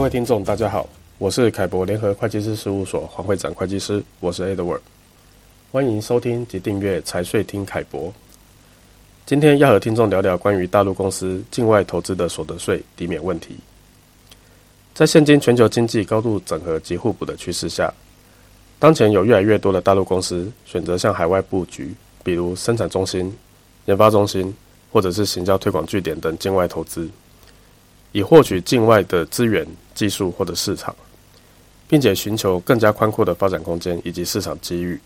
各位听众，大家好，我是凯博联合会计师事务所黄会长会计师，我是 Edward，欢迎收听及订阅财税听凯博。今天要和听众聊聊关于大陆公司境外投资的所得税抵免问题。在现今全球经济高度整合及互补的趋势下，当前有越来越多的大陆公司选择向海外布局，比如生产中心、研发中心，或者是行销推广据点等境外投资。以获取境外的资源、技术或者市场，并且寻求更加宽阔的发展空间以及市场机遇。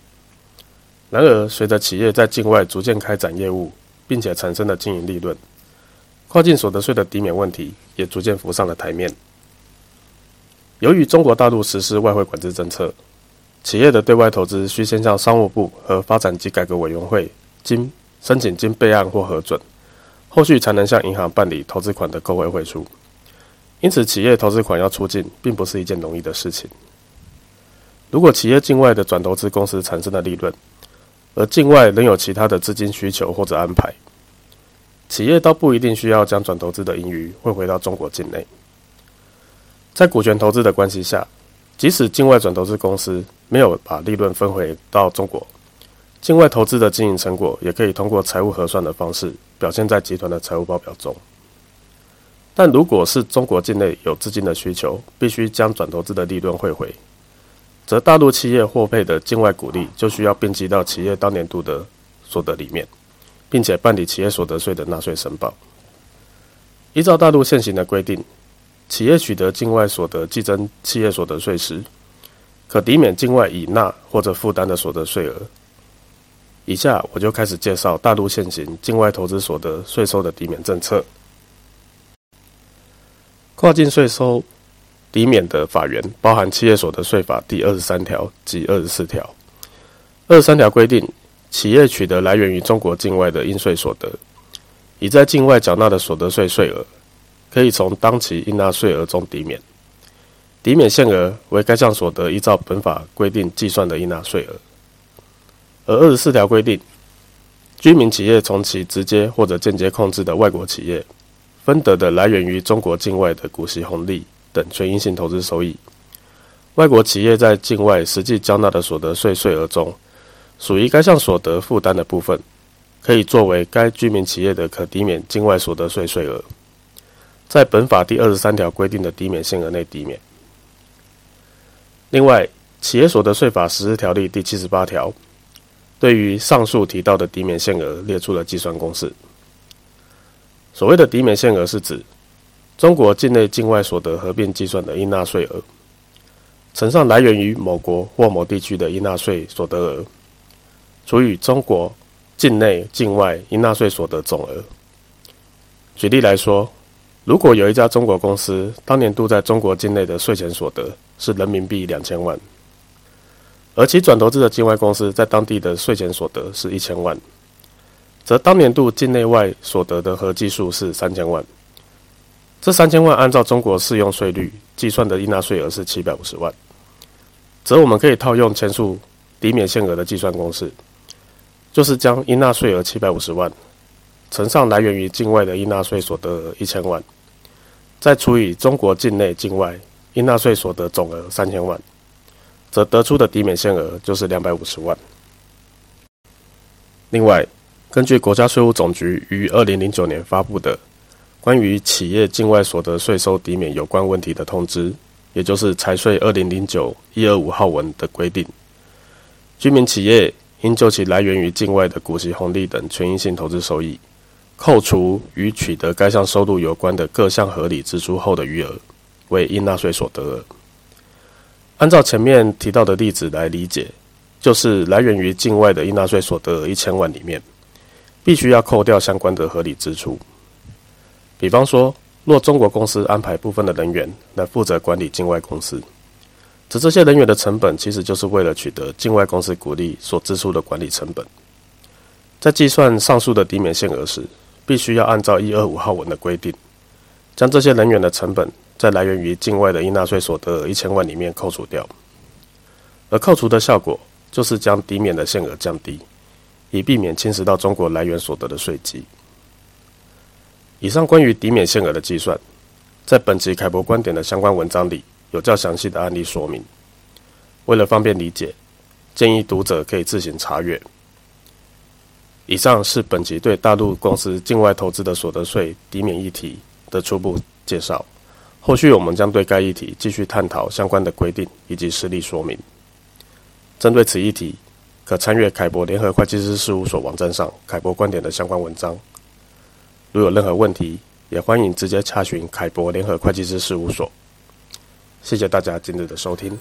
然而，随着企业在境外逐渐开展业务，并且产生的经营利润，跨境所得税的抵免问题也逐渐浮上了台面。由于中国大陆实施外汇管制政策，企业的对外投资需先向商务部和发展及改革委员会经申请经备案或核准。后续才能向银行办理投资款的购汇汇出，因此企业投资款要出境，并不是一件容易的事情。如果企业境外的转投资公司产生的利润，而境外仍有其他的资金需求或者安排，企业倒不一定需要将转投资的盈余汇回到中国境内。在股权投资的关系下，即使境外转投资公司没有把利润分回到中国，境外投资的经营成果也可以通过财务核算的方式表现在集团的财务报表中。但如果是中国境内有资金的需求，必须将转投资的利润汇回，则大陆企业获配的境外股利就需要并记到企业当年度的所得里面，并且办理企业所得税的纳税申报。依照大陆现行的规定，企业取得境外所得计征企业所得税时，可抵免境外已纳或者负担的所得税额。以下我就开始介绍大陆现行境外投资所得税收的抵免政策。跨境税收抵免的法源包含《企业所得税法》第二十三条及二十四条。二十三条规定，企业取得来源于中国境外的应税所得，已在境外缴纳的所得税税额，可以从当期应纳税额中抵免，抵免限额为该项所得依照本法规定计算的应纳税额。而二十四条规定，居民企业从其直接或者间接控制的外国企业分得的来源于中国境外的股息红利等权益性投资收益，外国企业在境外实际缴纳的所得税税额中，属于该项所得负担的部分，可以作为该居民企业的可抵免境外所得税税额，在本法第二十三条规定的抵免限额内抵免。另外，《企业所得税法实施条例》第七十八条。对于上述提到的抵免限额列出了计算公式。所谓的抵免限额是指中国境内境外所得合并计算的应纳税额，乘上来源于某国或某地区的应纳税所得额，除以中国境内境外应纳税所得总额。举例来说，如果有一家中国公司当年度在中国境内的税前所得是人民币两千万。而其转投资的境外公司在当地的税前所得是一千万，则当年度境内外所得的合计数是三千万。这三千万按照中国适用税率计算的应纳税额是七百五十万，则我们可以套用前述抵免限额的计算公式，就是将应纳税额七百五十万乘上来源于境外的应纳税所得额一千万，再除以中国境内境外应纳税所得总额三千万。则得出的抵免限额就是两百五十万。另外，根据国家税务总局于二零零九年发布的关于企业境外所得税收抵免有关问题的通知，也就是财税二零零九一二五号文的规定，居民企业应就其来源于境外的股息红利等权益性投资收益，扣除与取得该项收入有关的各项合理支出后的余额，为应纳税所得额。按照前面提到的例子来理解，就是来源于境外的应纳税所得额一千万里面，必须要扣掉相关的合理支出。比方说，若中国公司安排部分的人员来负责管理境外公司，则这些人员的成本其实就是为了取得境外公司股利所支出的管理成本。在计算上述的抵免限额时，必须要按照一二五号文的规定，将这些人员的成本。在来源于境外的应纳税所得额一千万里面扣除掉，而扣除的效果就是将抵免的限额降低，以避免侵蚀到中国来源所得的税基。以上关于抵免限额的计算，在本集凯博观点的相关文章里，有较详细的案例说明。为了方便理解，建议读者可以自行查阅。以上是本集对大陆公司境外投资的所得税抵免议题的初步介绍。后续我们将对该议题继续探讨相关的规定以及实例说明。针对此议题，可参阅凯博联合会计师事务所网站上凯博观点的相关文章。如有任何问题，也欢迎直接查询凯博联合会计师事务所。谢谢大家今日的收听。